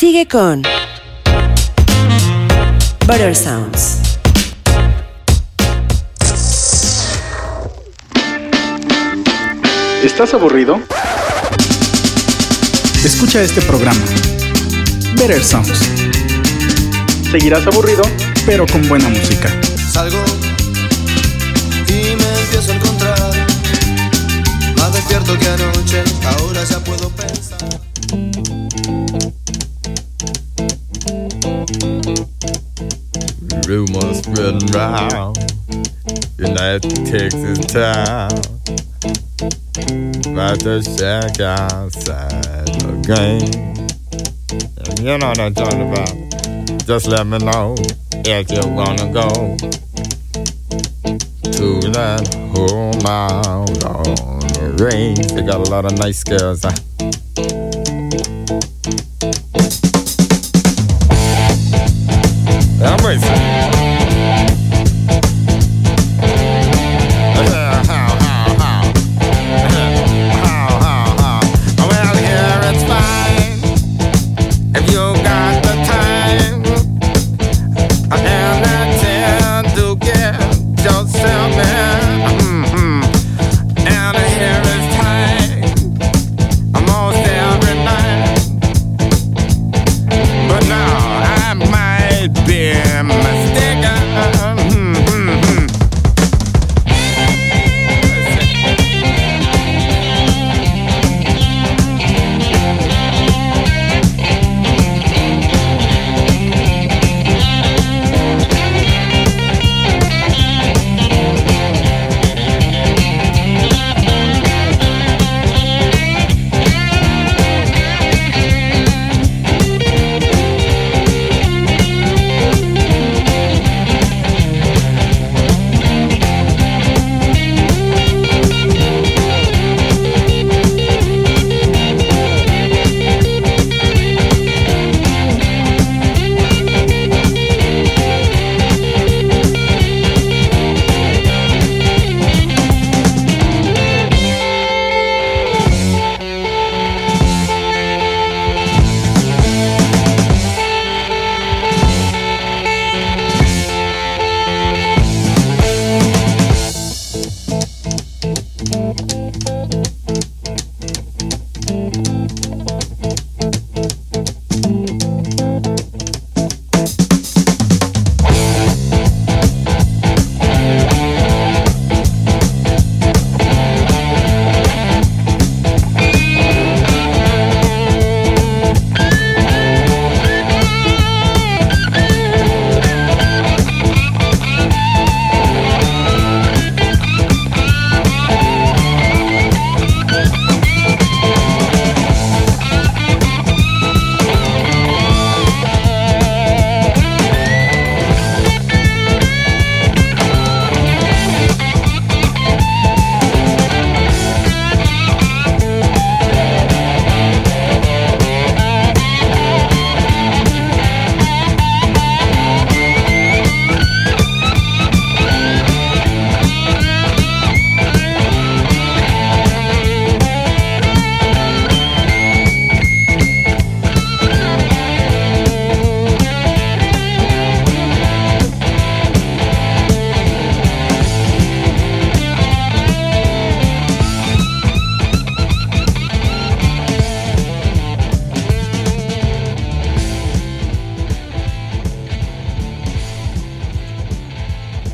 Sigue con Butter Sounds. ¿Estás aburrido? Escucha este programa. Better Sounds. ¿Seguirás aburrido? Pero con buena música. Salgo y me empiezo a encontrar más despierto que anoche. Ahora ya Spreading round United Texas town. About to shack outside the game. You know what I'm talking about. Just let me know if you wanna go To that home out on the range. They got a lot of nice girls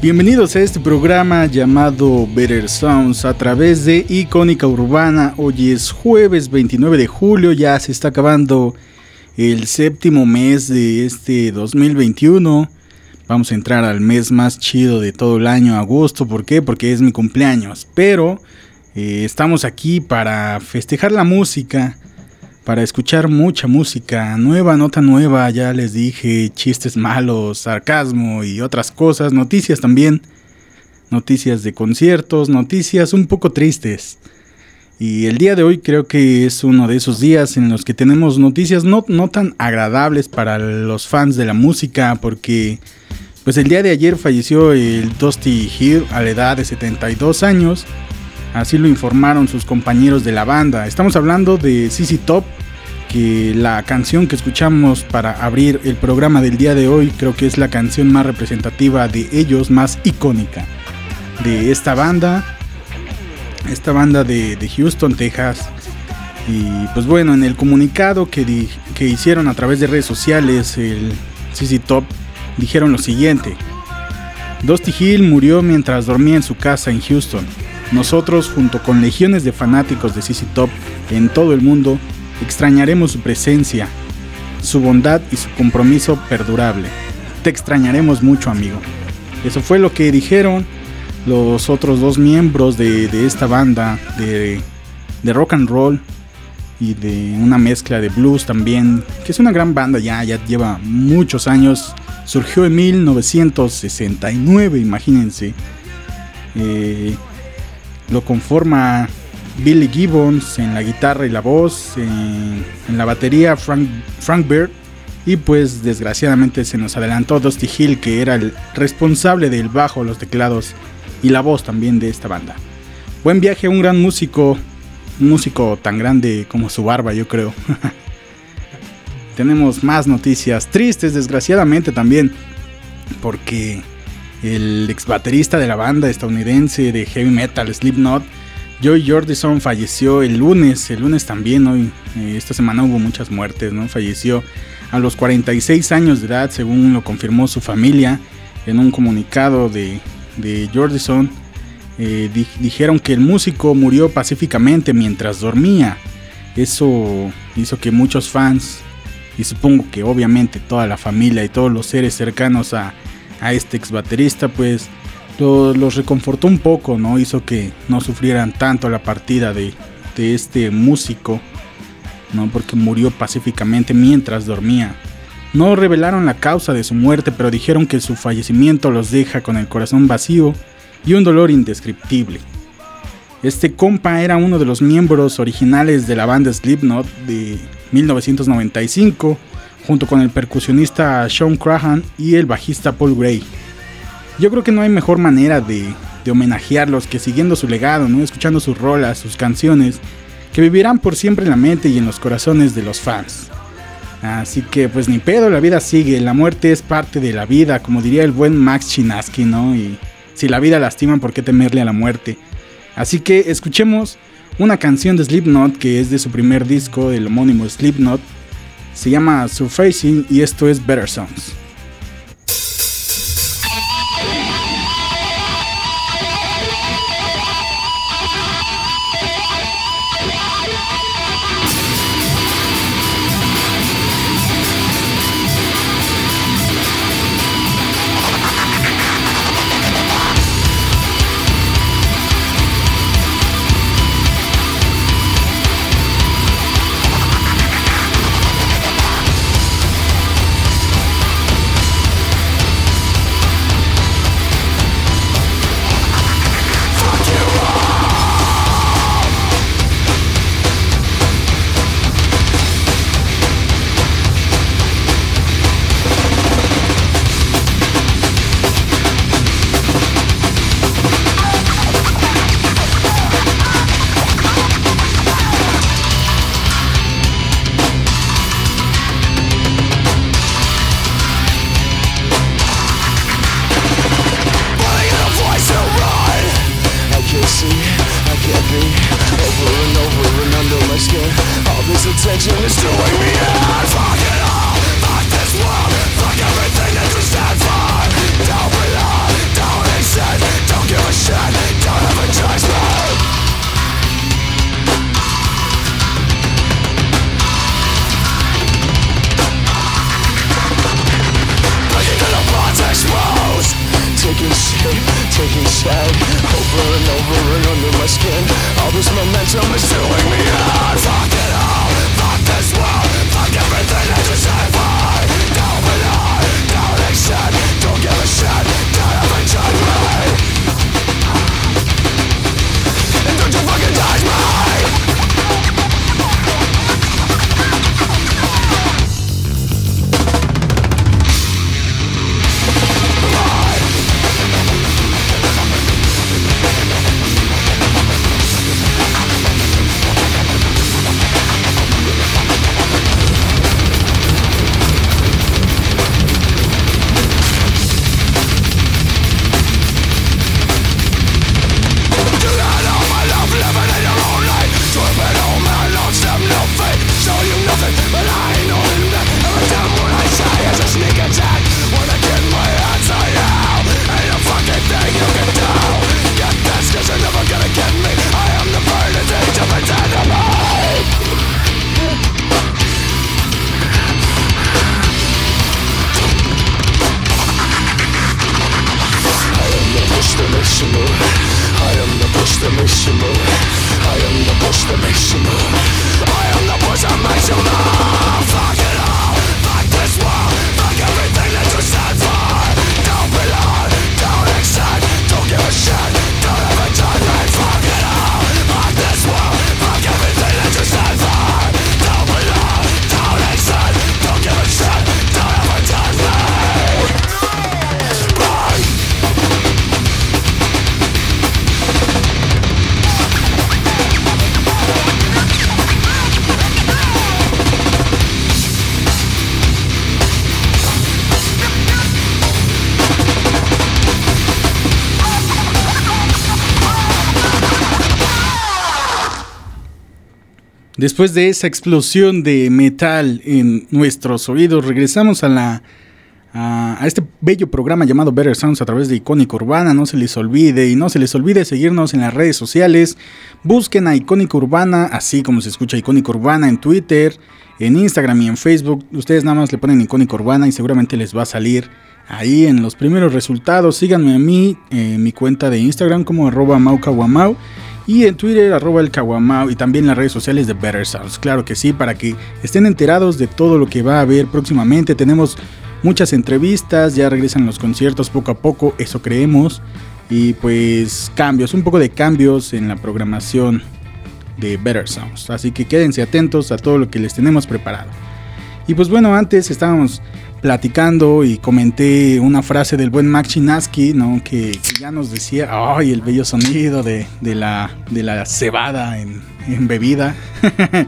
Bienvenidos a este programa llamado Better Sounds a través de Icónica Urbana. Hoy es jueves 29 de julio, ya se está acabando el séptimo mes de este 2021. Vamos a entrar al mes más chido de todo el año, agosto. ¿Por qué? Porque es mi cumpleaños. Pero eh, estamos aquí para festejar la música, para escuchar mucha música nueva, nota nueva, ya les dije, chistes malos, sarcasmo y otras cosas, noticias también, noticias de conciertos, noticias un poco tristes. Y el día de hoy creo que es uno de esos días en los que tenemos noticias no, no tan agradables para los fans de la música, porque pues el día de ayer falleció el Dusty Hill a la edad de 72 años. Así lo informaron sus compañeros de la banda. Estamos hablando de CC Top, que la canción que escuchamos para abrir el programa del día de hoy creo que es la canción más representativa de ellos, más icónica de esta banda, esta banda de, Houston, Texas. Y pues bueno, en el comunicado que, que hicieron a través de redes sociales, el CC Top, dijeron lo siguiente. Dusty Hill murió mientras dormía en su casa en Houston. Nosotros, junto con legiones de fanáticos de CC Top en todo el mundo, extrañaremos su presencia, su bondad y su compromiso perdurable. Te extrañaremos mucho, amigo. Eso fue lo que dijeron los otros dos miembros de, esta banda de, rock and roll y de una mezcla de blues también, que es una gran banda ya, ya lleva muchos años. Surgió en 1969, imagínense. Eh, lo conforma Billy Gibbons en la guitarra y la voz, en, la batería Frank, Frank Bird y pues desgraciadamente se nos adelantó Dusty Hill que era el responsable del bajo, los teclados y la voz también de esta banda. Buen viaje, un gran músico, un músico tan grande como su barba yo creo. Tenemos más noticias tristes desgraciadamente también porque el ex baterista de la banda estadounidense de heavy metal Slipknot, Joey Jordison falleció el lunes, el lunes también, hoy, eh, esta semana hubo muchas muertes, ¿no? Falleció a los 46 años de edad, según lo confirmó su familia en un comunicado de, de Jordison. Eh, dijeron que el músico murió pacíficamente mientras dormía. Eso hizo que muchos fans, y supongo que obviamente toda la familia y todos los seres cercanos a, a este ex baterista, pues los reconfortó un poco, ¿no? Hizo que no sufrieran tanto la partida de, de este músico, ¿no? Porque murió pacíficamente mientras dormía. No revelaron la causa de su muerte, pero dijeron que su fallecimiento los deja con el corazón vacío y un dolor indescriptible. Este compa era uno de los miembros originales de la banda Slipknot de 1995 junto con el percusionista Sean Crahan y el bajista Paul Gray. Yo creo que no hay mejor manera de, homenajearlos que siguiendo su legado, ¿no? escuchando sus rolas, sus canciones, que vivirán por siempre en la mente y en los corazones de los fans. Así que pues ni pedo, la vida sigue, la muerte es parte de la vida, como diría el buen Max Chinaski, ¿no? Y si la vida lastima, ¿por qué temerle a la muerte? Así que escuchemos una canción de Slipknot que es de su primer disco, el homónimo Slipknot, se llama Surfacing y esto es Better Songs. Después de esa explosión de metal en nuestros oídos, regresamos a la a, este bello programa llamado Better Sounds a través de Icónica Urbana. No se les olvide y no se les olvide seguirnos en las redes sociales. Busquen a Icónica Urbana, así como se escucha Icónica Urbana en Twitter, en Instagram y en Facebook. Ustedes nada más le ponen Icónica Urbana y seguramente les va a salir ahí en los primeros resultados. Síganme a mí en mi cuenta de Instagram como arroba maucaguamau y en Twitter arroba el Kawamau y también las redes sociales de Better Sounds. Claro que sí, para que estén enterados de todo lo que va a haber próximamente. Tenemos muchas entrevistas, ya regresan los conciertos poco a poco, eso creemos. Y pues cambios, un poco de cambios en la programación de Better Sounds. Así que quédense atentos a todo lo que les tenemos preparado. Y pues bueno, antes estábamos platicando y comenté una frase del buen Max Chinaski, ¿no? Que, ya nos decía, ay, el bello sonido de, la, cebada en, bebida.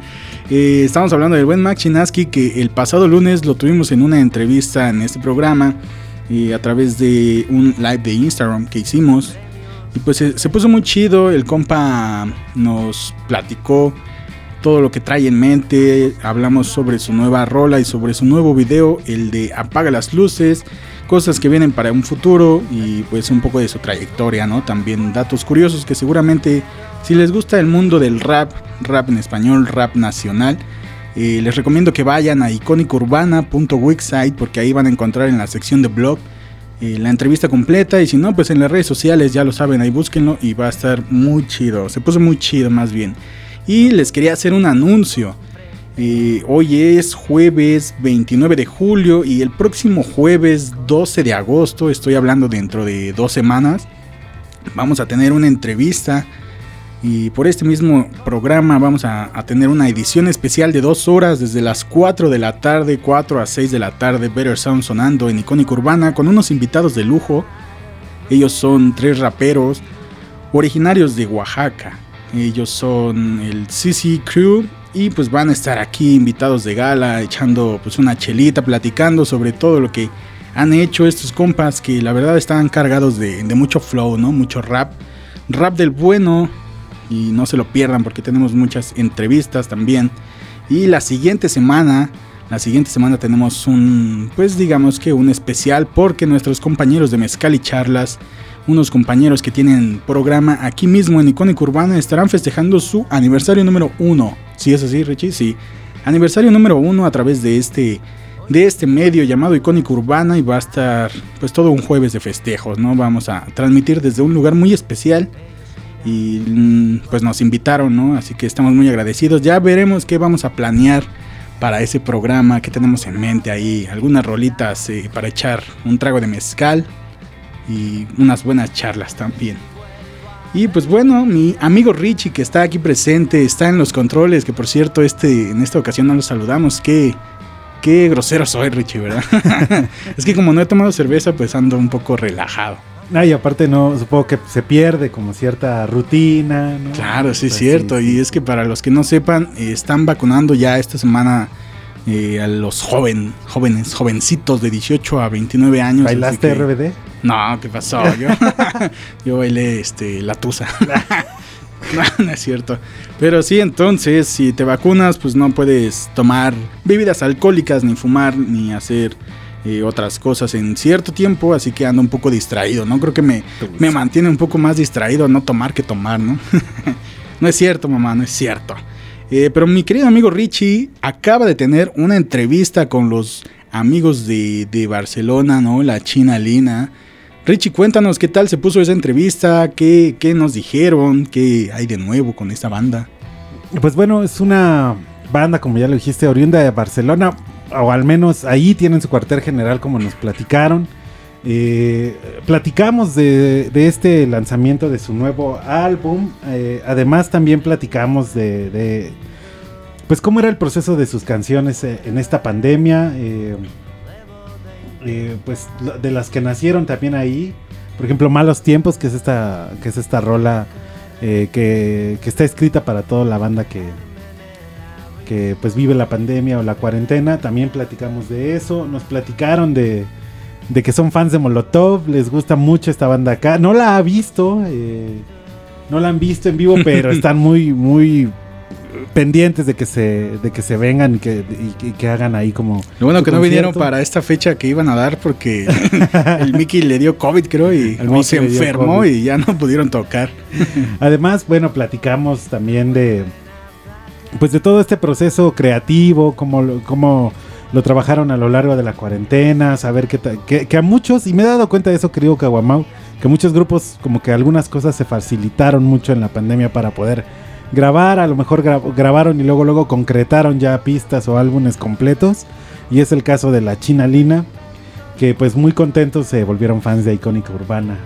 eh, estamos hablando del buen Max Chinaski que el pasado lunes lo tuvimos en una entrevista en este programa y a través de un live de Instagram que hicimos. Y pues se, se puso muy chido, el compa nos platicó todo lo que trae en mente. Hablamos sobre su nueva rola y sobre su nuevo video, el de Apaga las luces, cosas que vienen para un futuro y pues un poco de su trayectoria, ¿no? También datos curiosos que seguramente si les gusta el mundo del rap, rap en español, rap nacional, eh, les recomiendo que vayan a icónicourbana.wixsite porque ahí van a encontrar en la sección de blog eh, la entrevista completa y si no, pues en las redes sociales ya lo saben, ahí búsquenlo y va a estar muy chido, se puso muy chido más bien. Y les quería hacer un anuncio. Eh, hoy es jueves 29 de julio y el próximo jueves 12 de agosto, estoy hablando dentro de dos semanas, vamos a tener una entrevista y por este mismo programa vamos a, tener una edición especial de dos horas desde las 4 de la tarde, 4 a 6 de la tarde, Better Sound sonando en Icónica Urbana con unos invitados de lujo. Ellos son tres raperos originarios de Oaxaca. Ellos son el CC Crew y pues van a estar aquí invitados de gala, echando pues una chelita, platicando sobre todo lo que han hecho estos compas que la verdad están cargados de, mucho flow, ¿no? Mucho rap, rap del bueno y no se lo pierdan porque tenemos muchas entrevistas también. Y la siguiente semana, la siguiente semana tenemos un, pues digamos que un especial porque nuestros compañeros de Mezcal y Charlas unos compañeros que tienen programa aquí mismo en Icónica Urbana estarán festejando su aniversario número uno. ¿Sí es así, Richie? Sí. Aniversario número uno a través de este, de este medio llamado Icónica Urbana y va a estar pues todo un jueves de festejos, ¿no? Vamos a transmitir desde un lugar muy especial y mm, pues nos invitaron, ¿no? Así que estamos muy agradecidos. Ya veremos qué vamos a planear para ese programa, qué tenemos en mente ahí, algunas rolitas eh, para echar un trago de mezcal y unas buenas charlas también. Y pues bueno, mi amigo Richie que está aquí presente, está en los controles, que por cierto este, en esta ocasión no lo saludamos, qué, qué grosero soy Richie, ¿verdad? es que como no he tomado cerveza pues ando un poco relajado. Ah, y aparte no, supongo que se pierde como cierta rutina, ¿no? Claro, sí es pues cierto, y es que para los que no sepan, están vacunando ya esta semana eh, a los joven, jóvenes, jovencitos de 18 a 29 años. ¿Bailaste RBD? No, ¿qué pasó? Yo, yo bailé este, la tusa. no, no es cierto. Pero sí, entonces, si te vacunas, pues no puedes tomar bebidas alcohólicas, ni fumar, ni hacer eh, otras cosas en cierto tiempo, así que ando un poco distraído, ¿no? Creo que me, me mantiene un poco más distraído no tomar que tomar, ¿no? no es cierto, mamá, no es cierto. Eh, pero mi querido amigo Richie acaba de tener una entrevista con los amigos de, Barcelona, ¿no? La China Lina. Richie, cuéntanos qué tal se puso esa entrevista, qué, qué nos dijeron, qué hay de nuevo con esta banda. Pues bueno, es una banda, como ya lo dijiste, oriunda de Barcelona, o al menos ahí tienen su cuartel general como nos platicaron. Eh, platicamos de, este lanzamiento de su nuevo álbum. Eh, además, también platicamos de, pues cómo era el proceso de sus canciones eh, en esta pandemia. pues de las que nacieron también ahí. Por ejemplo, Malos Tiempos, que es esta, que es esta rola que, que, está escrita para toda la banda que, que pues vive la pandemia o la cuarentena. También platicamos de eso. Nos platicaron de de que son fans de Molotov, les gusta mucho esta banda acá. No la ha visto, eh, no la han visto en vivo, pero están muy, muy pendientes de que se, de que se vengan y que, y- y que hagan ahí como. Lo bueno que no vinieron para esta fecha que iban a dar porque el Mickey le dio COVID, creo, y no se enfermó y ya no pudieron tocar. Además, bueno, platicamos también de. Pues de todo este proceso creativo, cómo lo, cómo lo trabajaron a lo largo de la cuarentena, saber que, que, que a muchos, y me he dado cuenta de eso, querido Caguamau, que muchos grupos, como que algunas cosas se facilitaron mucho en la pandemia para poder grabar, a lo mejor gra- grabaron y luego luego concretaron ya pistas o álbumes completos, y es el caso de la China Lina, que pues muy contentos se volvieron fans de Icónica Urbana.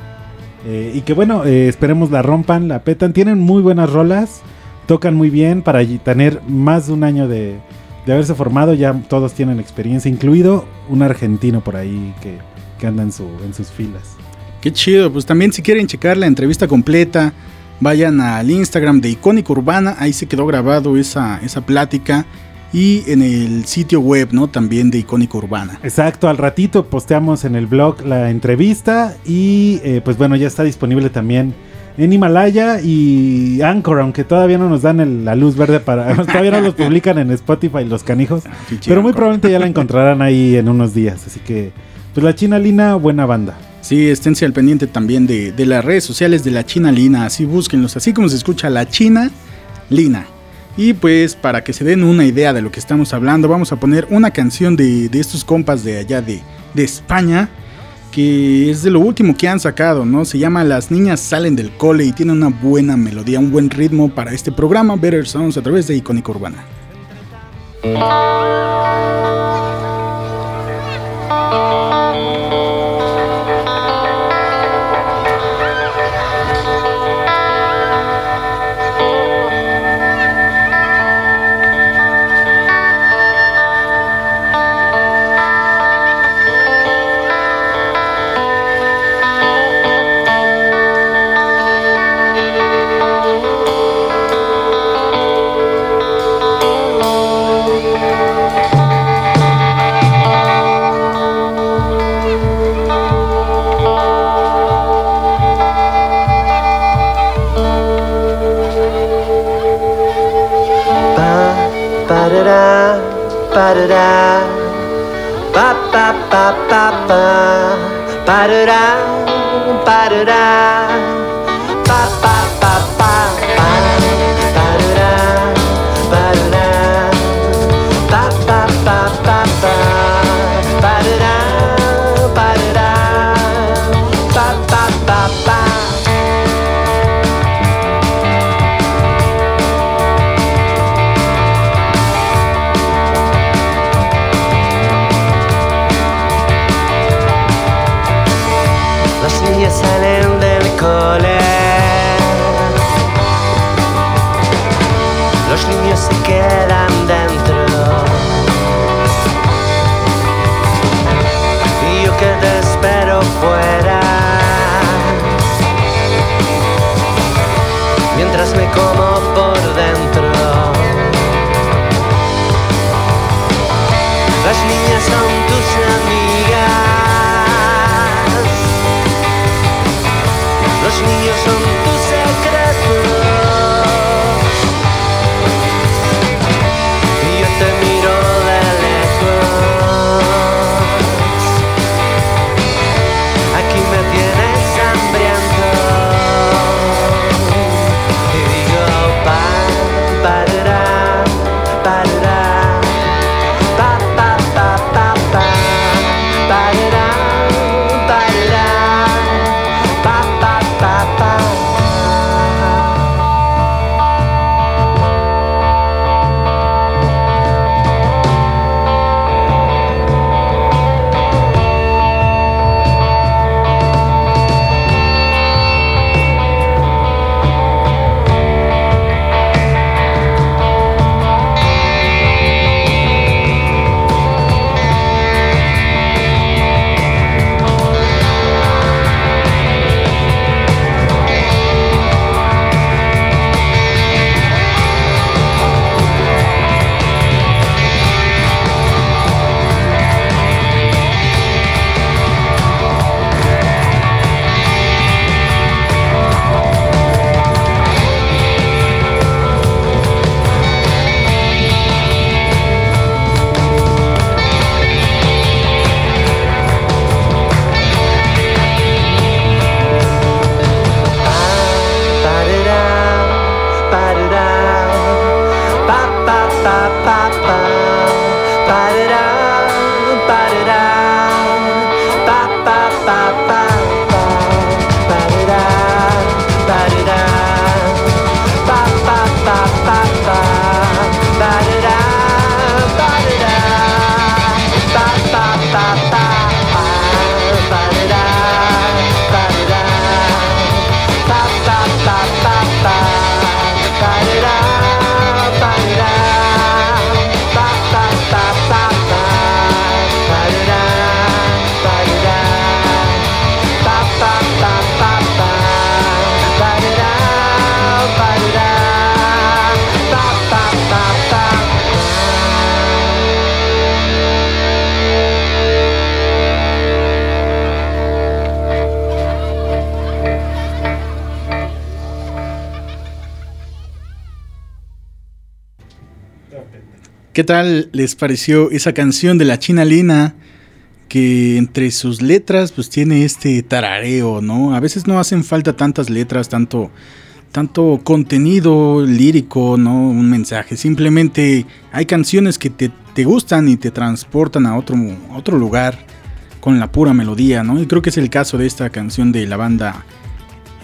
Eh, y que bueno, eh, esperemos la rompan, la petan. Tienen muy buenas rolas, tocan muy bien para tener más de un año de, de haberse formado. Ya todos tienen experiencia, incluido un argentino por ahí que, que anda en, su, en sus filas. Qué chido, pues también si quieren checar la entrevista completa, vayan al Instagram de Icónica Urbana, ahí se quedó grabado esa, esa plática. Y en el sitio web, ¿no? También de Icónica Urbana. Exacto, al ratito posteamos en el blog la entrevista y eh, pues bueno, ya está disponible también en Himalaya y Anchor, aunque todavía no nos dan el- la luz verde para... todavía no los publican en Spotify los canijos. Pinche Pero muy Anchor. probablemente ya la encontrarán ahí en unos días. Así que, pues la China Lina, buena banda. Sí, esténse al pendiente también de, de las redes sociales de la China Lina, así búsquenlos, así como se escucha la China Lina. Y pues para que se den una idea de lo que estamos hablando, vamos a poner una canción de, de estos compas de allá de, de España, que es de lo último que han sacado, ¿no? Se llama Las niñas salen del cole y tiene una buena melodía, un buen ritmo para este programa Better Sounds a través de Icónica Urbana. Da da ba da da ba ba ba ba ba ba da da ba da da ¿Qué tal les pareció esa canción de la China Lina? Que entre sus letras pues tiene este tarareo, ¿no? A veces no hacen falta tantas letras, tanto, tanto contenido lírico, ¿no? Un mensaje. Simplemente hay canciones que te, te gustan y te transportan a otro, otro lugar con la pura melodía, ¿no? Y creo que es el caso de esta canción de la banda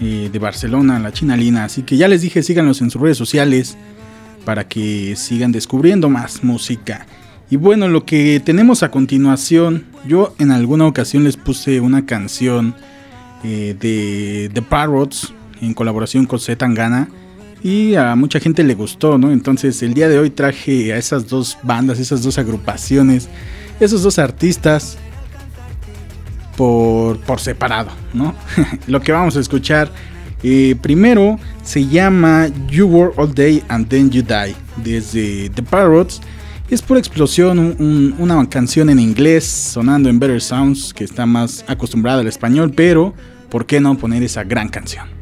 eh, de Barcelona, la China Lina. Así que ya les dije, síganlos en sus redes sociales para que sigan descubriendo más música. Y bueno, lo que tenemos a continuación, yo en alguna ocasión les puse una canción eh, de The Parrots en colaboración con Z Tangana y a mucha gente le gustó, ¿no? Entonces el día de hoy traje a esas dos bandas, esas dos agrupaciones, esos dos artistas por, por separado, ¿no? lo que vamos a escuchar eh, primero se llama You Were All Day and Then You Die, desde The Parrots. Es por explosión una canción en inglés sonando en Better Sounds, que está más acostumbrada al español, pero ¿por qué no poner esa gran canción?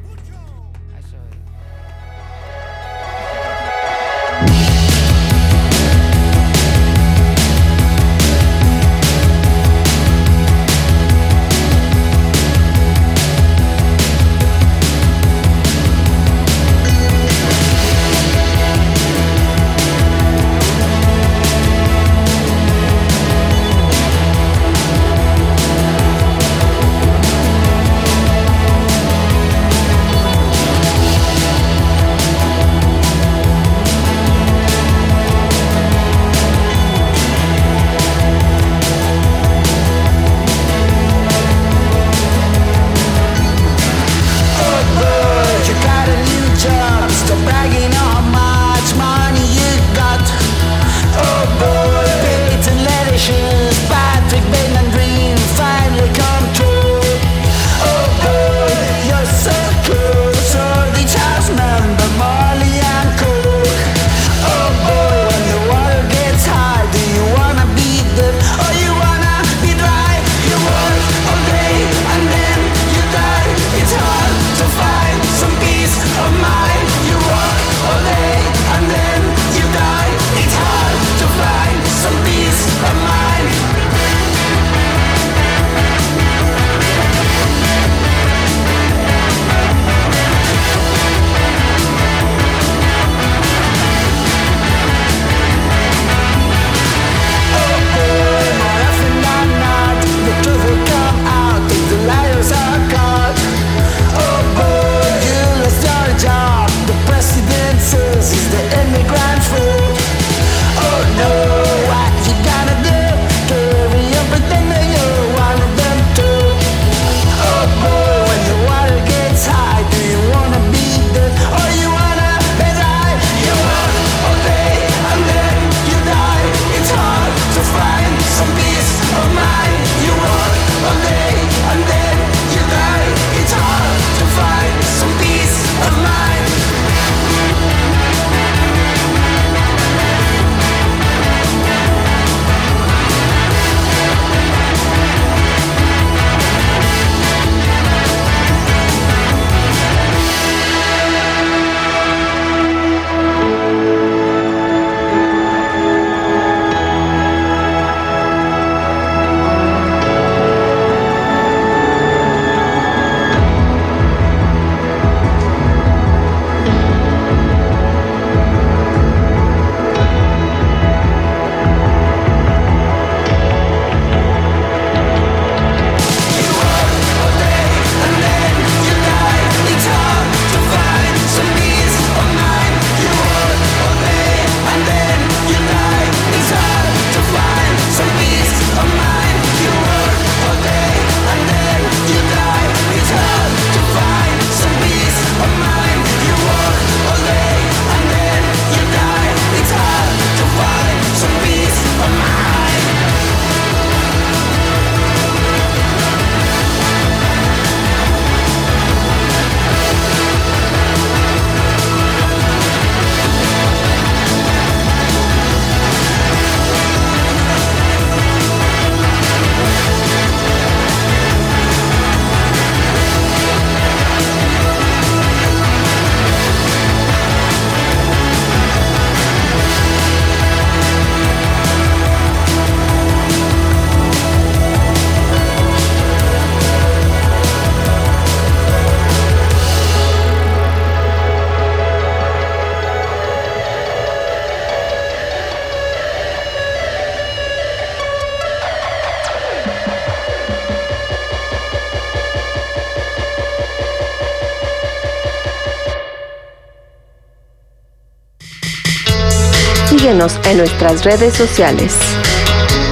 Síguenos en nuestras redes sociales.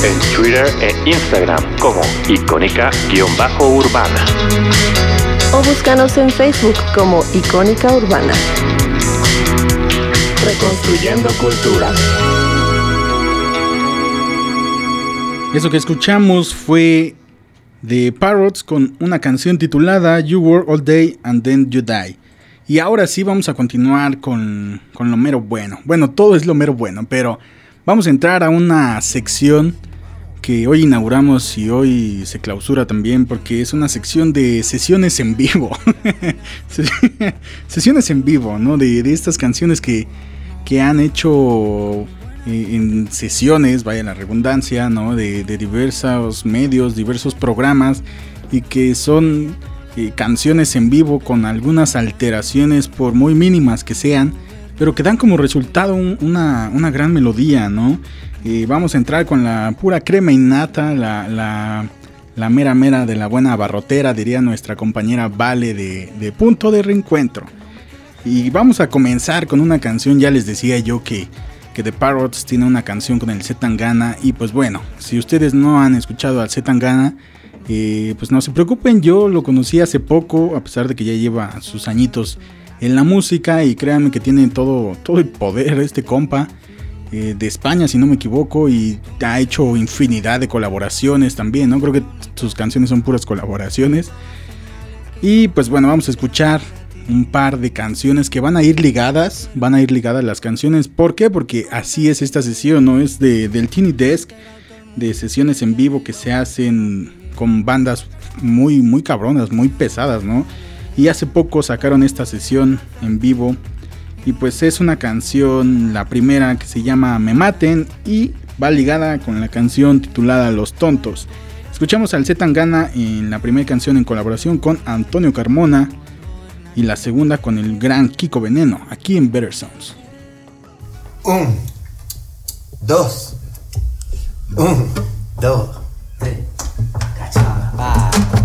En Twitter e Instagram como icónica-urbana. O búscanos en Facebook como Icónica Urbana. Reconstruyendo cultura. Eso que escuchamos fue de Parrots con una canción titulada You Were All Day and Then You Die. Y ahora sí vamos a continuar con, con, lo mero bueno. Bueno, todo es lo mero bueno, pero vamos a entrar a una sección que hoy inauguramos y hoy se clausura también porque es una sección de sesiones en vivo. sesiones en vivo, ¿no? De, de estas canciones que, que han hecho en sesiones, vaya la redundancia, ¿no? De, de diversos medios, diversos programas y que son canciones en vivo con algunas alteraciones por muy mínimas que sean, pero que dan como resultado una, una, gran melodía, ¿no? Eh, vamos a entrar con la pura crema innata, la, la, la, mera mera de la buena barrotera, diría nuestra compañera Vale de, de Punto de Reencuentro. Y vamos a comenzar con una canción, ya les decía yo que que The Parrots tiene una canción con el Zetangana y pues bueno, si ustedes no han escuchado al Zetangana, eh, pues no se preocupen, yo lo conocí hace poco, a pesar de que ya lleva sus añitos en la música y créanme que tiene todo, todo el poder este compa. Eh, de España, si no me equivoco, y ha hecho infinidad de colaboraciones también, ¿no? Creo que sus canciones son puras colaboraciones. Y pues bueno, vamos a escuchar un par de canciones que van a ir ligadas, van a ir ligadas las canciones. ¿Por qué? Porque así es esta sesión, ¿no? Es de, del Teeny Desk, de sesiones en vivo que se hacen con bandas muy, muy cabronas, muy pesadas, ¿no? Y hace poco sacaron esta sesión en vivo. Y pues es una canción, la primera que se llama Me Maten y va ligada con la canción titulada Los Tontos. Escuchamos al Zetangana en la primera canción en colaboración con Antonio Carmona y la segunda con el gran Kiko Veneno, aquí en Better Sounds. Un, dos, un, dos, tres. high.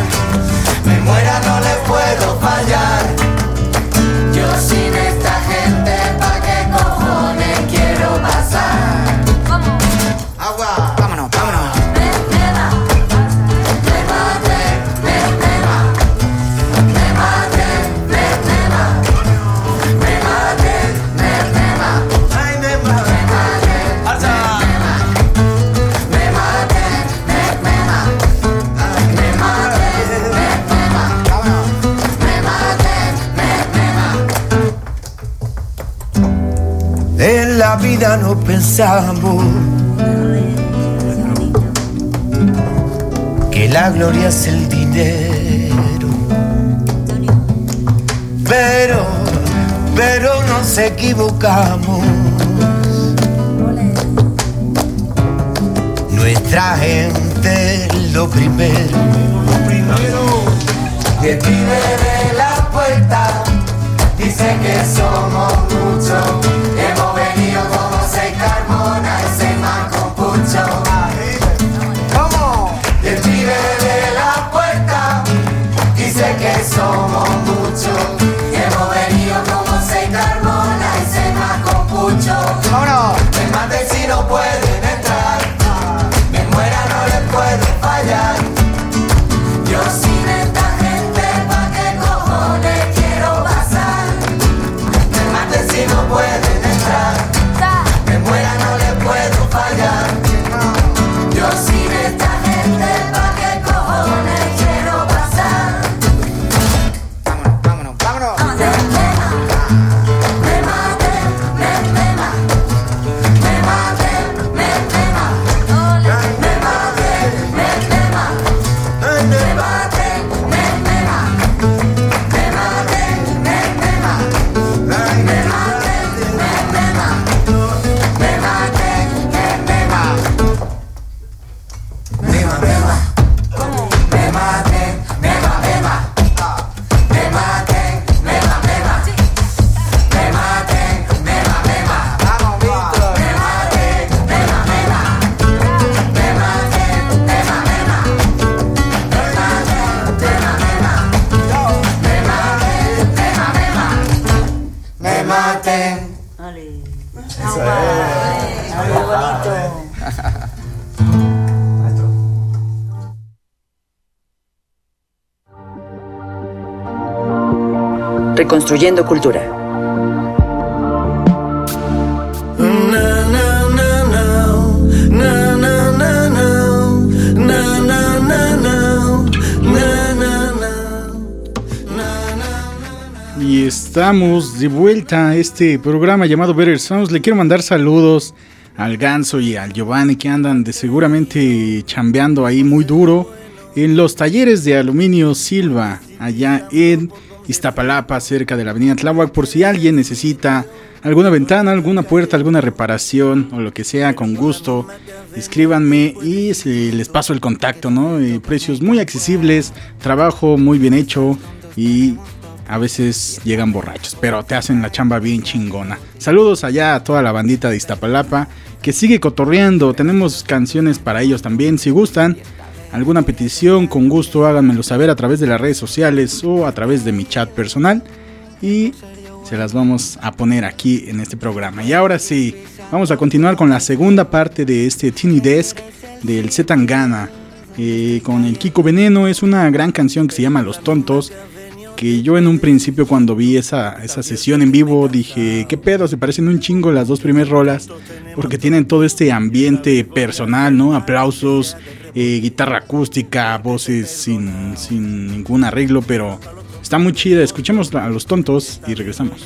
No pensamos que la gloria es el dinero. Pero, pero nos equivocamos. Nuestra gente es lo primero. El pibe de la puerta dice que somos muchos. Cultura. Y estamos de vuelta a este programa llamado Better Sounds. Le quiero mandar saludos al Ganso y al Giovanni que andan de seguramente chambeando ahí muy duro en los talleres de aluminio Silva, allá en Iztapalapa, cerca de la avenida Tláhuac, por si alguien necesita alguna ventana, alguna puerta, alguna reparación o lo que sea, con gusto, escríbanme y se les paso el contacto, ¿no? Precios muy accesibles, trabajo muy bien hecho y a veces llegan borrachos, pero te hacen la chamba bien chingona. Saludos allá a toda la bandita de Iztapalapa que sigue cotorreando. Tenemos canciones para ellos también. Si gustan alguna petición, con gusto háganmelo saber a través de las redes sociales o a través de mi chat personal. Y se las vamos a poner aquí en este programa. Y ahora sí, vamos a continuar con la segunda parte de este Teeny Desk del Zetangana. Eh, con el Kiko Veneno es una gran canción que se llama Los Tontos que yo en un principio cuando vi esa, esa sesión en vivo dije, ¿qué pedo? Se parecen un chingo las dos primeras rolas, porque tienen todo este ambiente personal, ¿no? Aplausos, eh, guitarra acústica, voces sin, sin ningún arreglo, pero está muy chida. Escuchemos a los tontos y regresamos.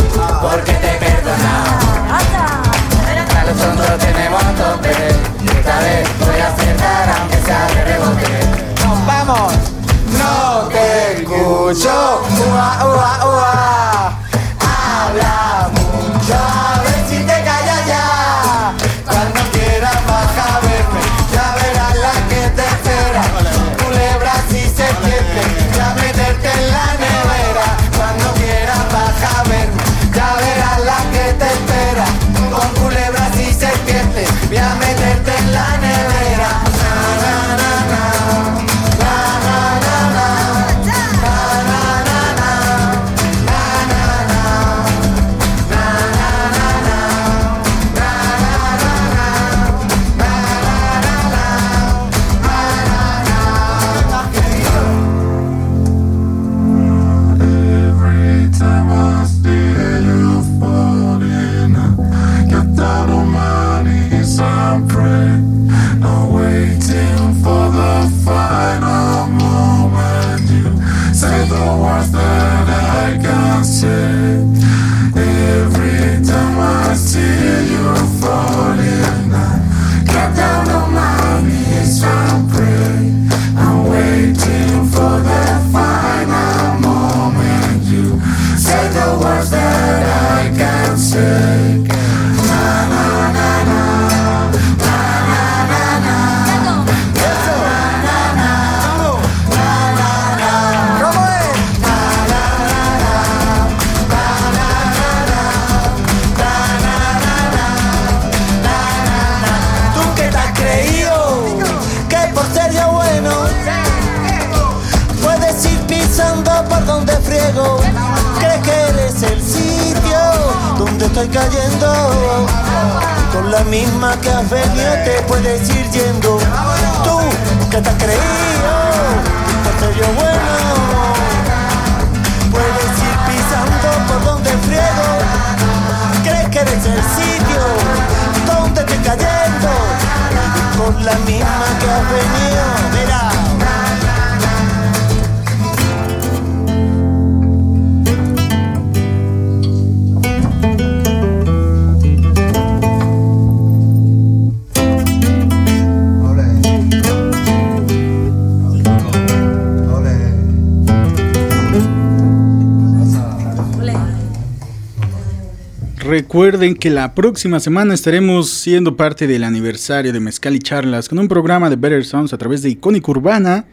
Porque te he perdonado. Hasta los tontos tenemos tope. Esta vez voy a acertar aunque sea de rebote. Vamos. No te escucho. Ua, ua, ua. Habla mucho. Que la próxima semana estaremos siendo parte del aniversario de Mezcal y Charlas con un programa de Better Sounds a través de Icónica Urbana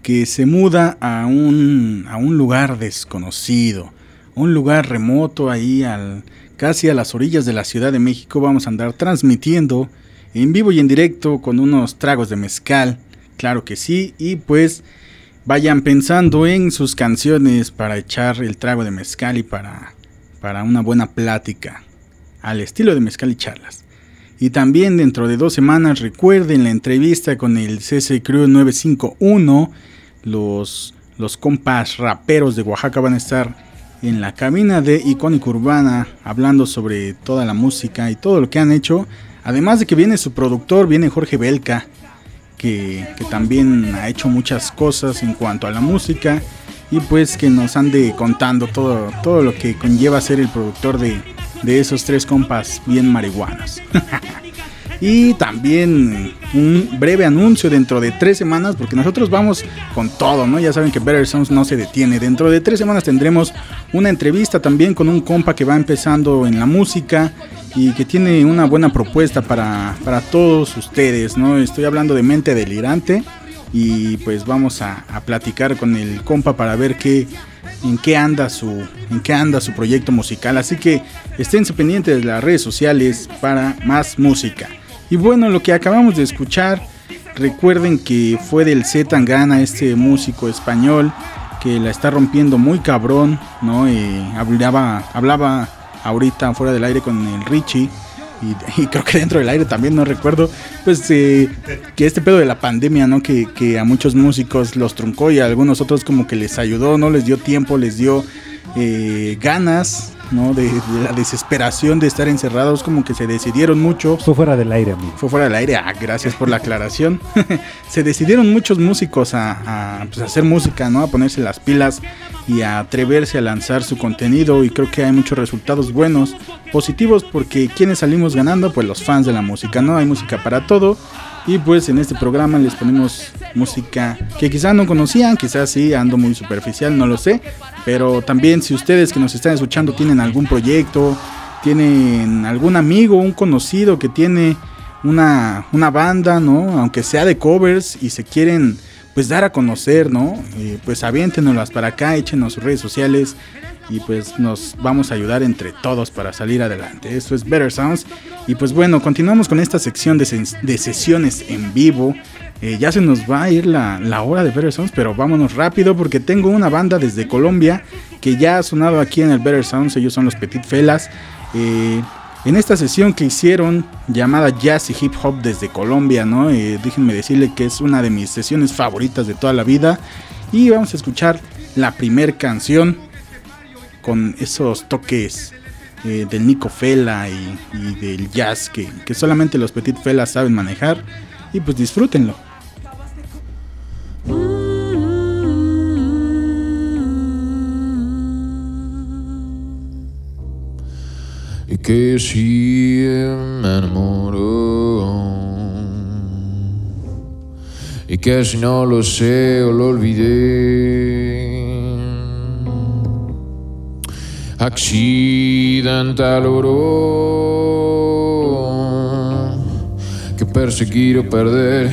que se muda a un, a un lugar desconocido, un lugar remoto ahí al, casi a las orillas de la Ciudad de México. Vamos a andar transmitiendo en vivo y en directo con unos tragos de mezcal, claro que sí, y pues vayan pensando en sus canciones para echar el trago de mezcal y para para una buena plática, al estilo de Mezcal y Charlas. Y también dentro de dos semanas recuerden la entrevista con el CC Crew 951. Los, los compas raperos de Oaxaca van a estar en la cabina de Icónica Urbana hablando sobre toda la música y todo lo que han hecho. Además de que viene su productor, viene Jorge Belka, que, que también ha hecho muchas cosas en cuanto a la música y pues que nos ande contando todo, todo lo que conlleva ser el productor de, de esos tres compas bien marihuanos. y también un breve anuncio dentro de tres semanas, porque nosotros vamos con todo, ¿no? Ya saben que Better Sounds no se detiene. Dentro de tres semanas tendremos una entrevista también con un compa que va empezando en la música y que tiene una buena propuesta para, para todos ustedes, ¿no? Estoy hablando de Mente Delirante y pues vamos a, platicar con el compa para ver qué en qué anda su en qué anda su proyecto musical. Así que estén pendientes de las redes sociales para más música. Y bueno lo que acabamos de escuchar recuerden que fue del Z Tangana este músico español que la está rompiendo muy cabrón no eh, hablaba hablaba ahorita fuera del aire con el Richie y, y, creo que dentro del aire también, no recuerdo, pues eh, que este pedo de la pandemia, ¿no? Que, que, a muchos músicos los truncó y a algunos otros como que les ayudó, ¿no? Les dio tiempo, les dio eh, ganas, ¿no? De, de, la desesperación de estar encerrados, como que se decidieron mucho. Fue fuera del aire, amigo. Fue fuera del aire, ah, gracias por la aclaración. se decidieron muchos músicos a, a, pues, a hacer música, ¿no? A ponerse las pilas y a atreverse a lanzar su contenido y creo que hay muchos resultados buenos, positivos porque quienes salimos ganando pues los fans de la música, ¿no? Hay música para todo y pues en este programa les ponemos música que quizás no conocían, quizás sí ando muy superficial, no lo sé, pero también si ustedes que nos están escuchando tienen algún proyecto, tienen algún amigo, un conocido que tiene una, una banda, ¿no? Aunque sea de covers y se quieren pues dar a conocer, ¿no? Eh, pues aviéntenoslas para acá, échenos sus redes sociales y pues nos vamos a ayudar entre todos para salir adelante. Esto es Better Sounds. Y pues bueno, continuamos con esta sección de sesiones en vivo. Eh, ya se nos va a ir la, la, hora de Better Sounds, pero vámonos rápido porque tengo una banda desde Colombia que ya ha sonado aquí en el Better Sounds. Ellos son los Petit Felas. Eh, en esta sesión que hicieron llamada Jazz y Hip Hop desde Colombia, ¿no? Eh, déjenme decirle que es una de mis sesiones favoritas de toda la vida. Y vamos a escuchar la primer canción con esos toques eh, del Nico Fela y, del jazz que, que, solamente los Petit Felas saben manejar. Y pues disfrútenlo. y que si me enamoró y que si no lo sé o lo olvidé accidental que perseguir o perder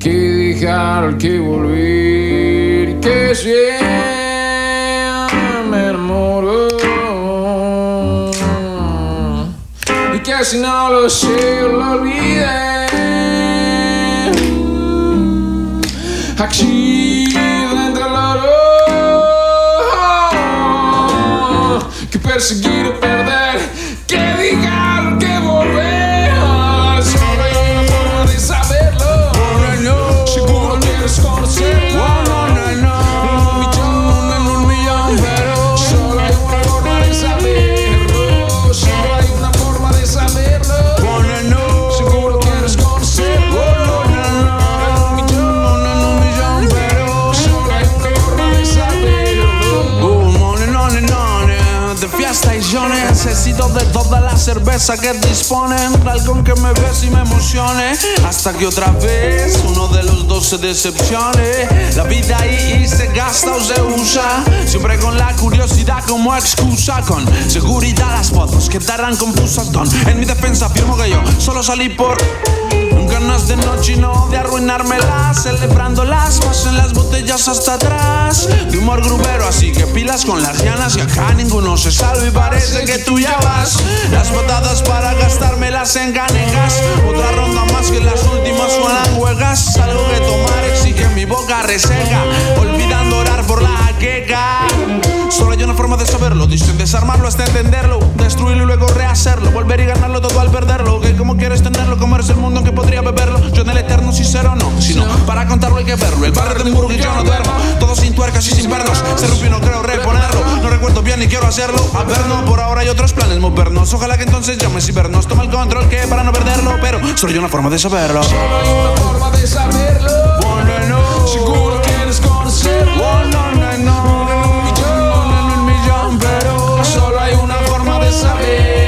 que dejar que volver que si me enamoró que si no lo sé lo olvidé accidente perseguir o perder. Que dejar cerveza que disponen, tal con que me ves y me emocione, hasta que otra vez uno de los dos se decepcione. La vida ahí se gasta o se usa, siempre con la curiosidad como excusa, con seguridad las fotos quedarán confusas. Don, en mi defensa afirmo que yo solo salí por ganas de noche y no de arruinármelas, celebrándolas, pasen las botellas hasta atrás, de humor grubero, así que pilas con las llanas y acá ninguno se salva y parece que tú ya vas, las patadas para gastármelas en ganegas, otra ronda más que las últimas suenan huelgas, algo que tomar exige mi boca reseca, olvidando orar por la queca. Solo hay una forma de saberlo, dicen desarmarlo hasta entenderlo, destruirlo y luego rehacerlo, volver y ganarlo todo al perderlo. Que como quieres tenerlo, como eres el mundo aunque podría beberlo. Yo en el eterno sincero no, sino para contarlo hay que verlo. El padre de Hamburgo y yo no duermo, todo sin tuercas y sin pernos. Se rompió y no creo reponerlo, no recuerdo bien ni quiero hacerlo. A ver, no, por ahora hay otros planes movernos. Ojalá que entonces llames y vernos. Toma el control que para no perderlo, pero solo hay una forma de saberlo. Solo hay una forma de saberlo. Forma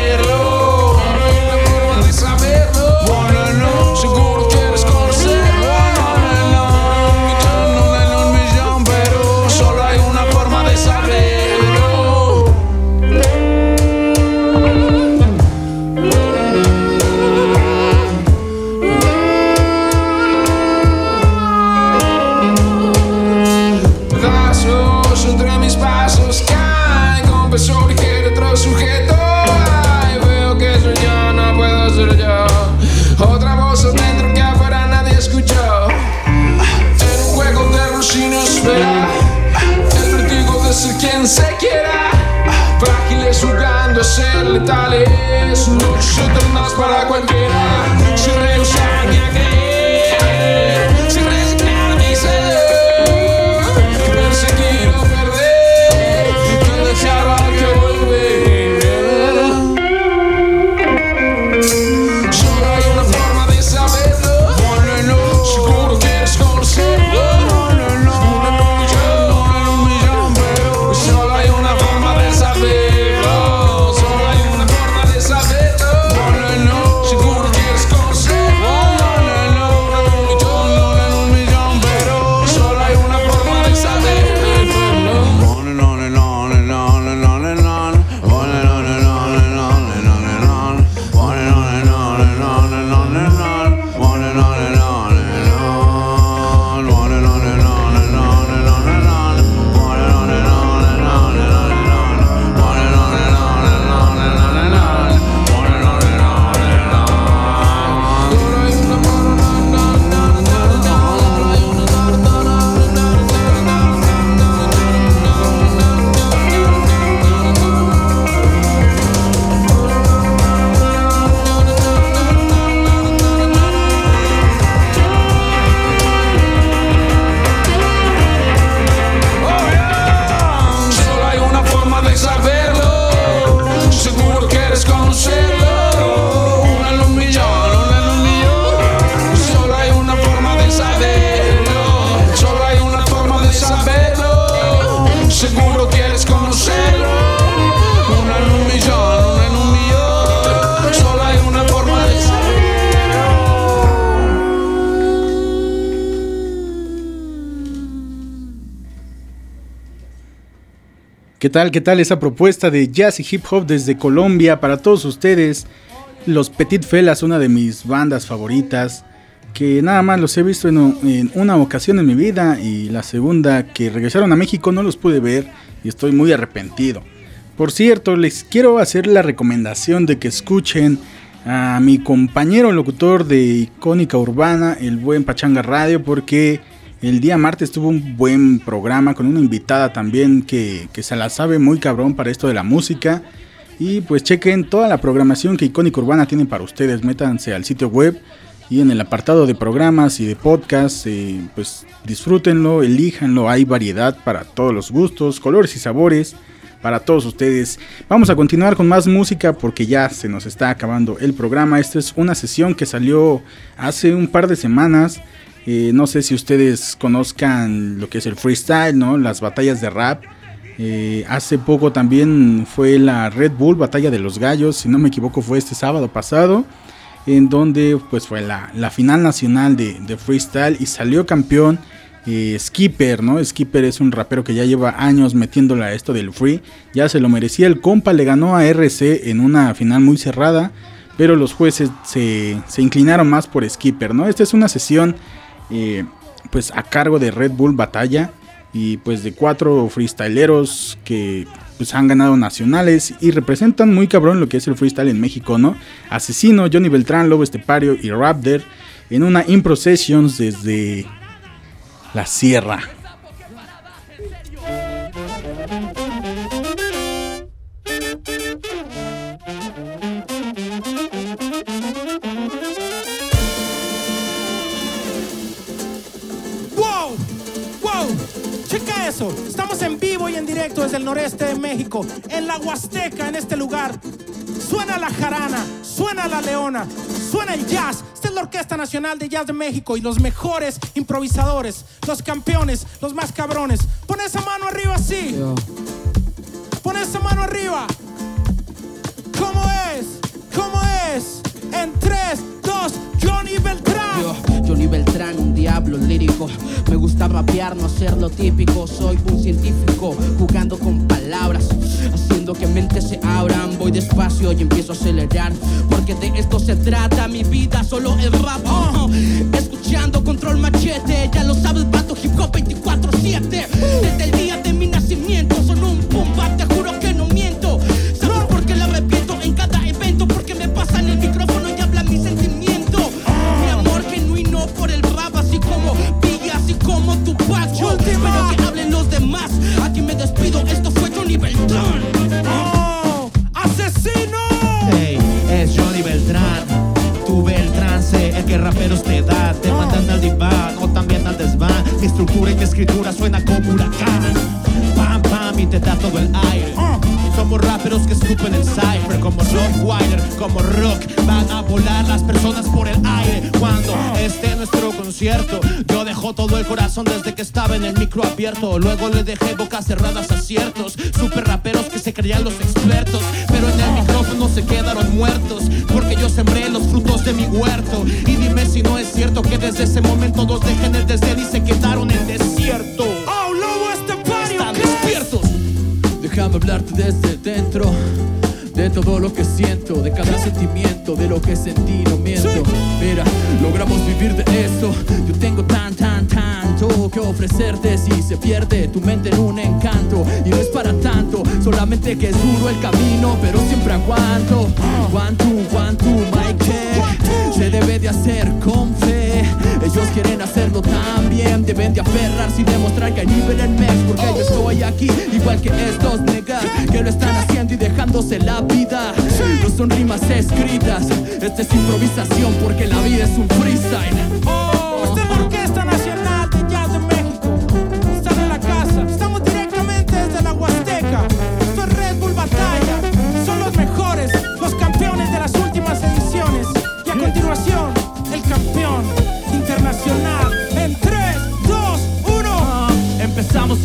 ¿Qué tal? ¿Qué tal esa propuesta de jazz y hip hop desde Colombia para todos ustedes? Los Petit Felas, una de mis bandas favoritas, que nada más los he visto en, una ocasión en mi vida y la segunda que regresaron a México no los pude ver y estoy muy arrepentido. Por cierto, les quiero hacer la recomendación de que escuchen a mi compañero locutor de Icónica Urbana, el buen Pachanga Radio, porque el día martes tuvo un buen programa con una invitada también que, que se la sabe muy cabrón para esto de la música. Y pues chequen toda la programación que Icónica Urbana tiene para ustedes. Métanse al sitio web y en el apartado de programas y de podcast, eh, pues disfrútenlo, elíjanlo. Hay variedad para todos los gustos, colores y sabores para todos ustedes. Vamos a continuar con más música porque ya se nos está acabando el programa. Esta es una sesión que salió hace un par de semanas. Eh, no sé si ustedes conozcan lo que es el freestyle, ¿no? Las batallas de rap. Eh, hace poco también fue la Red Bull Batalla de los Gallos, si no me equivoco fue este sábado pasado, en donde pues fue la, la final nacional de, de freestyle y salió campeón eh, Skipper, ¿no? Skipper es un rapero que ya lleva años metiéndole a esto del free, ya se lo merecía, el compa le ganó a RC en una final muy cerrada, pero los jueces se, se inclinaron más por Skipper, ¿no? Esta es una sesión eh, pues a cargo de Red Bull Batalla y pues de cuatro freestyleros que pues han ganado nacionales y representan muy cabrón lo que es el freestyle en México, ¿no? Asesino, Johnny Beltrán, Lobo Estepario y Raptor en una Impro Sessions desde la Sierra. Estamos en vivo y en directo desde el noreste de México, en la Huasteca, en este lugar. Suena la jarana, suena la leona, suena el jazz. Esta es la Orquesta Nacional de Jazz de México y los mejores improvisadores, los campeones, los más cabrones. Pon esa mano arriba así. Pon esa mano arriba. ¿Cómo es? ¿Cómo es? En 3, 2, Johnny Beltrán. Johnny Beltrán, un diablo lírico. Me gusta rapear, no hacer lo típico. Soy un científico jugando con palabras, haciendo que mentes se abran. Voy despacio y empiezo a acelerar, porque de esto se trata. Mi vida solo es rap. oh. Escuchando control machete, ya lo sabes, bato hip hop 24-7. Desde el día de mi nacimiento, son un pumba, te juro que Aquí me despido, esto fue Johnny Beltrán. ¡Oh! ¡Asesino! Hey, es Johnny Beltrán. Tu Beltrán sé el que raperos te da. Te mandan al diván o también al desván. Mi estructura y mi escritura suena como huracán. Pam, pam, y te da todo el aire. Somos raperos que escupen el cipher Como Rottweiler, como Rock. Van a volar las personas por el aire. Cuando esté nuestro concierto Yo dejo todo el corazón desde que estaba en el micro abierto. Luego le dejé bocas cerradas a ciertos Super raperos que se creían los expertos. Pero en el micrófono se quedaron muertos Porque yo sembré los frutos de mi huerto. Y dime si no es cierto que desde ese momento Dos dejen el desdén y se quedaron en desierto Déjame hablarte desde dentro de todo lo que siento, de cada sentimiento, de lo que sentí, no miento. Mira, logramos vivir de eso. Yo tengo tan, tan, tanto que ofrecerte si se pierde tu mente en un encanto. Y no es para tanto, solamente que es duro el camino, pero siempre aguanto. One, two, one, two, check. Se debe de hacer con fe. Ellos quieren hacerlo también, deben de aferrarse y demostrar que hay nivel en Mex. Porque yo estoy aquí, igual que estos negas que lo están haciendo y dejándose la vida. No son rimas escritas, esta es improvisación porque la vida es un freestyle.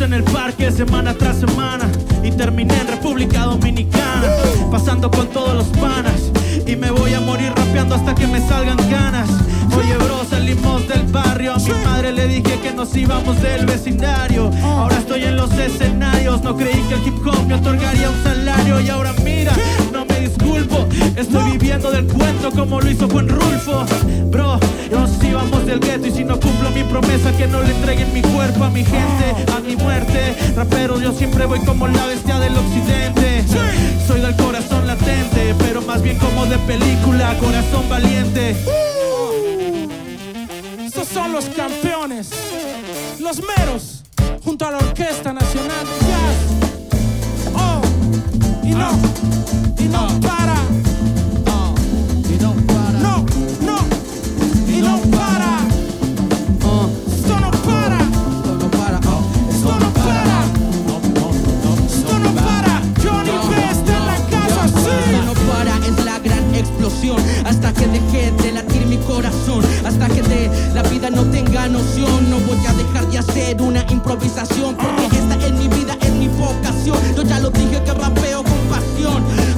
En el parque semana tras semana y terminé en República Dominicana, pasando con todos los panas y me voy a morir rapeando hasta que me salgan ganas. Oye, bro, salimos del barrio. A mi madre le dije que nos íbamos del vecindario. Ahora estoy en los escenarios. No creí que el hip hop me otorgaría un salario. Y ahora mira, no Estoy viviendo del cuento como lo hizo Juan Rulfo. Bro, nos íbamos del gueto. Y si no cumplo mi promesa, que no le entreguen mi cuerpo a mi gente, a mi muerte. Rapero, yo siempre voy como la bestia del occidente. Soy del corazón latente, pero más bien como de película, corazón valiente. Estos son los campeones, los meros, junto a la Orquesta Nacional Hasta que deje de latir mi corazón. Hasta que de la vida no tenga noción. No voy a dejar de hacer una improvisación. Porque esta es mi vida, es mi vocación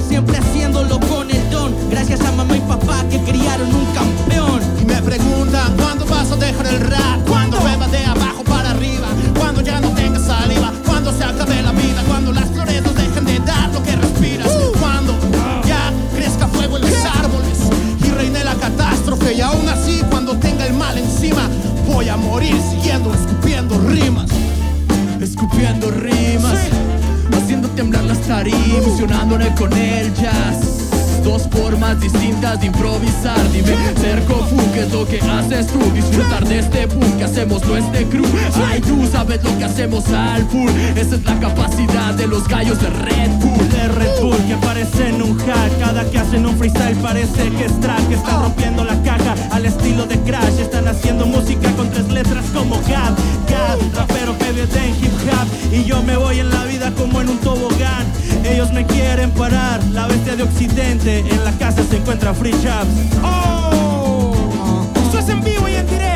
siempre haciéndolo con el don. Gracias a mamá y papá que criaron un campeón. Y me preguntan, ¿cuándo vas a dejar el rap? cuando bebas de abajo para arriba? cuando ya no tengas saliva? cuando se acabe la vida? cuando las flores no dejen de dar lo que respiras? Uh. ¿Cuándo ya crezca fuego en los árboles y reine la catástrofe? Y aún así, cuando tenga el mal encima, voy a morir siguiendo escupiendo rimas. Escupiendo rimas temblar las tarimas, fusionando con el jazz dos formas distintas de improvisar. Dime, ser confuso, ¿qué es lo que haces tú? Disfrutar de este boom que hacemos, no este crew. Ay, tú sabes lo que hacemos al full. Esa es la capacidad de los gallos de Red Bull. De Red Bull que parecen un hack. Cada que hacen un freestyle parece que es track. Están oh. rompiendo la caja al estilo de Crash. Están haciendo música con tres letras como Gab, Gab, rapero en hip hop Y yo me voy en la vida como en un tobogán. Ellos me quieren parar La bestia de Occidente En la casa se encuentra Free Jobs. ¡Oh! Esto es en vivo y en directo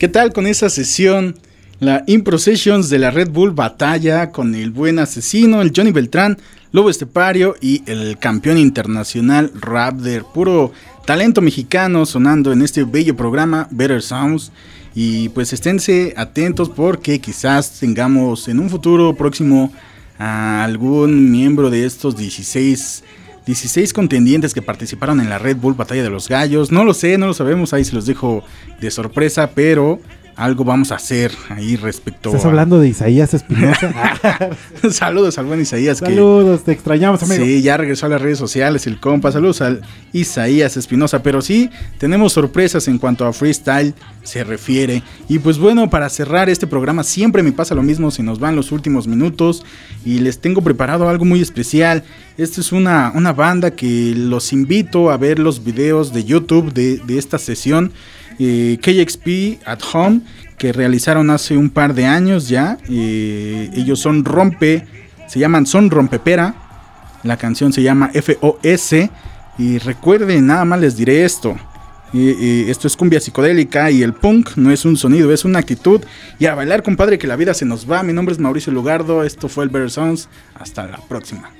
¿Qué tal con esa sesión? La Impro Sessions de la Red Bull Batalla con el buen asesino, el Johnny Beltrán, Lobo Estepario y el campeón internacional Raptor. Puro talento mexicano sonando en este bello programa Better Sounds. Y pues esténse atentos porque quizás tengamos en un futuro próximo a algún miembro de estos 16 16 contendientes que participaron en la Red Bull Batalla de los Gallos. No lo sé, no lo sabemos, ahí se los dejo de sorpresa, pero algo vamos a hacer ahí respecto ¿Estás a... hablando de Isaías Espinosa? Saludos al buen Isaías. que- Saludos, te extrañamos, amigo. Sí, ya regresó a las redes sociales el compa. Saludos al Isaías Espinosa. Pero sí, tenemos sorpresas en cuanto a freestyle se refiere. Y pues bueno, para cerrar este programa, siempre me pasa lo mismo. Se nos van los últimos minutos. Y les tengo preparado algo muy especial. Esta es una, una banda que los invito a ver los videos de YouTube de, de esta sesión. KXP at Home que realizaron hace un par de años ya. ellos son Rompe, se llaman Son Rompepera. La canción se llama FOS. Y recuerden, nada más les diré esto. esto es cumbia psicodélica y el punk no es un sonido, es una actitud. Y a bailar, compadre, que la vida se nos va. Mi nombre es Mauricio Lugardo. Esto fue el Better Sounds. Hasta la próxima.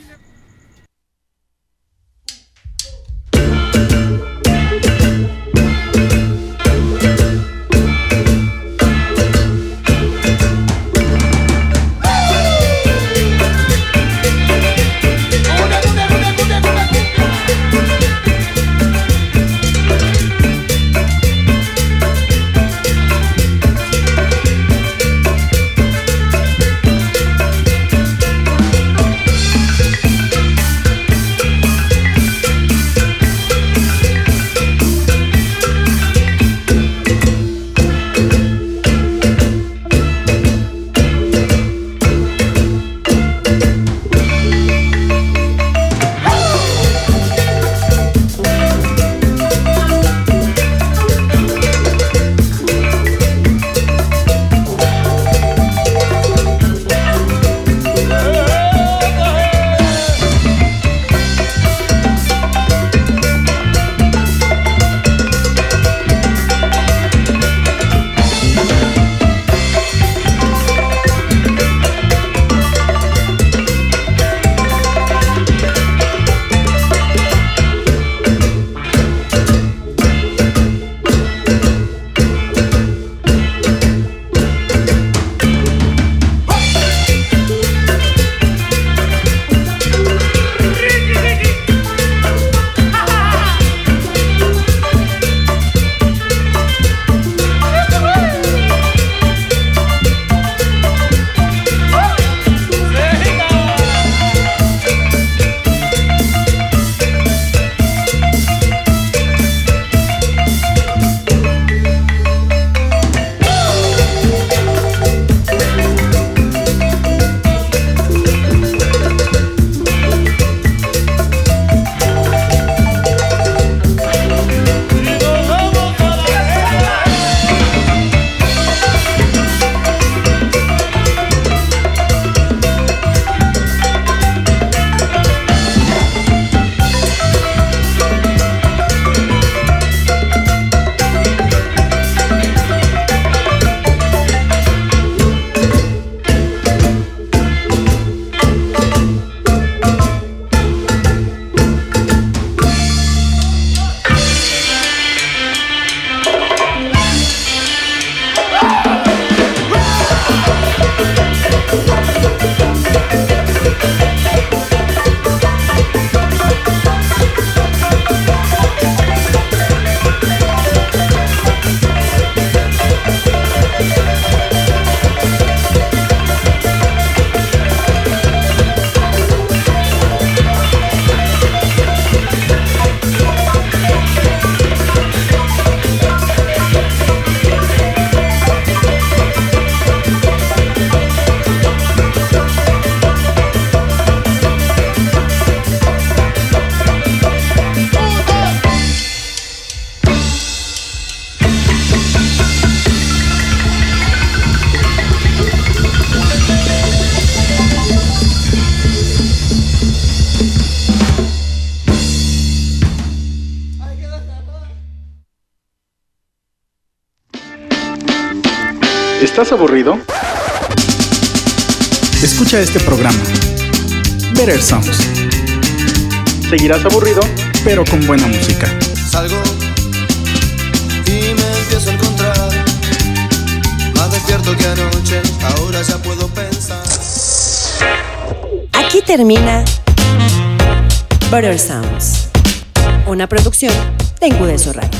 Aburrido? Escucha este programa. Better Sounds. ¿Seguirás aburrido? Pero con buena música. Salgo y me empiezo a encontrar más despierto que anoche. Ahora ya puedo pensar. Aquí termina Butter Sounds, una producción de Incudeso Radio.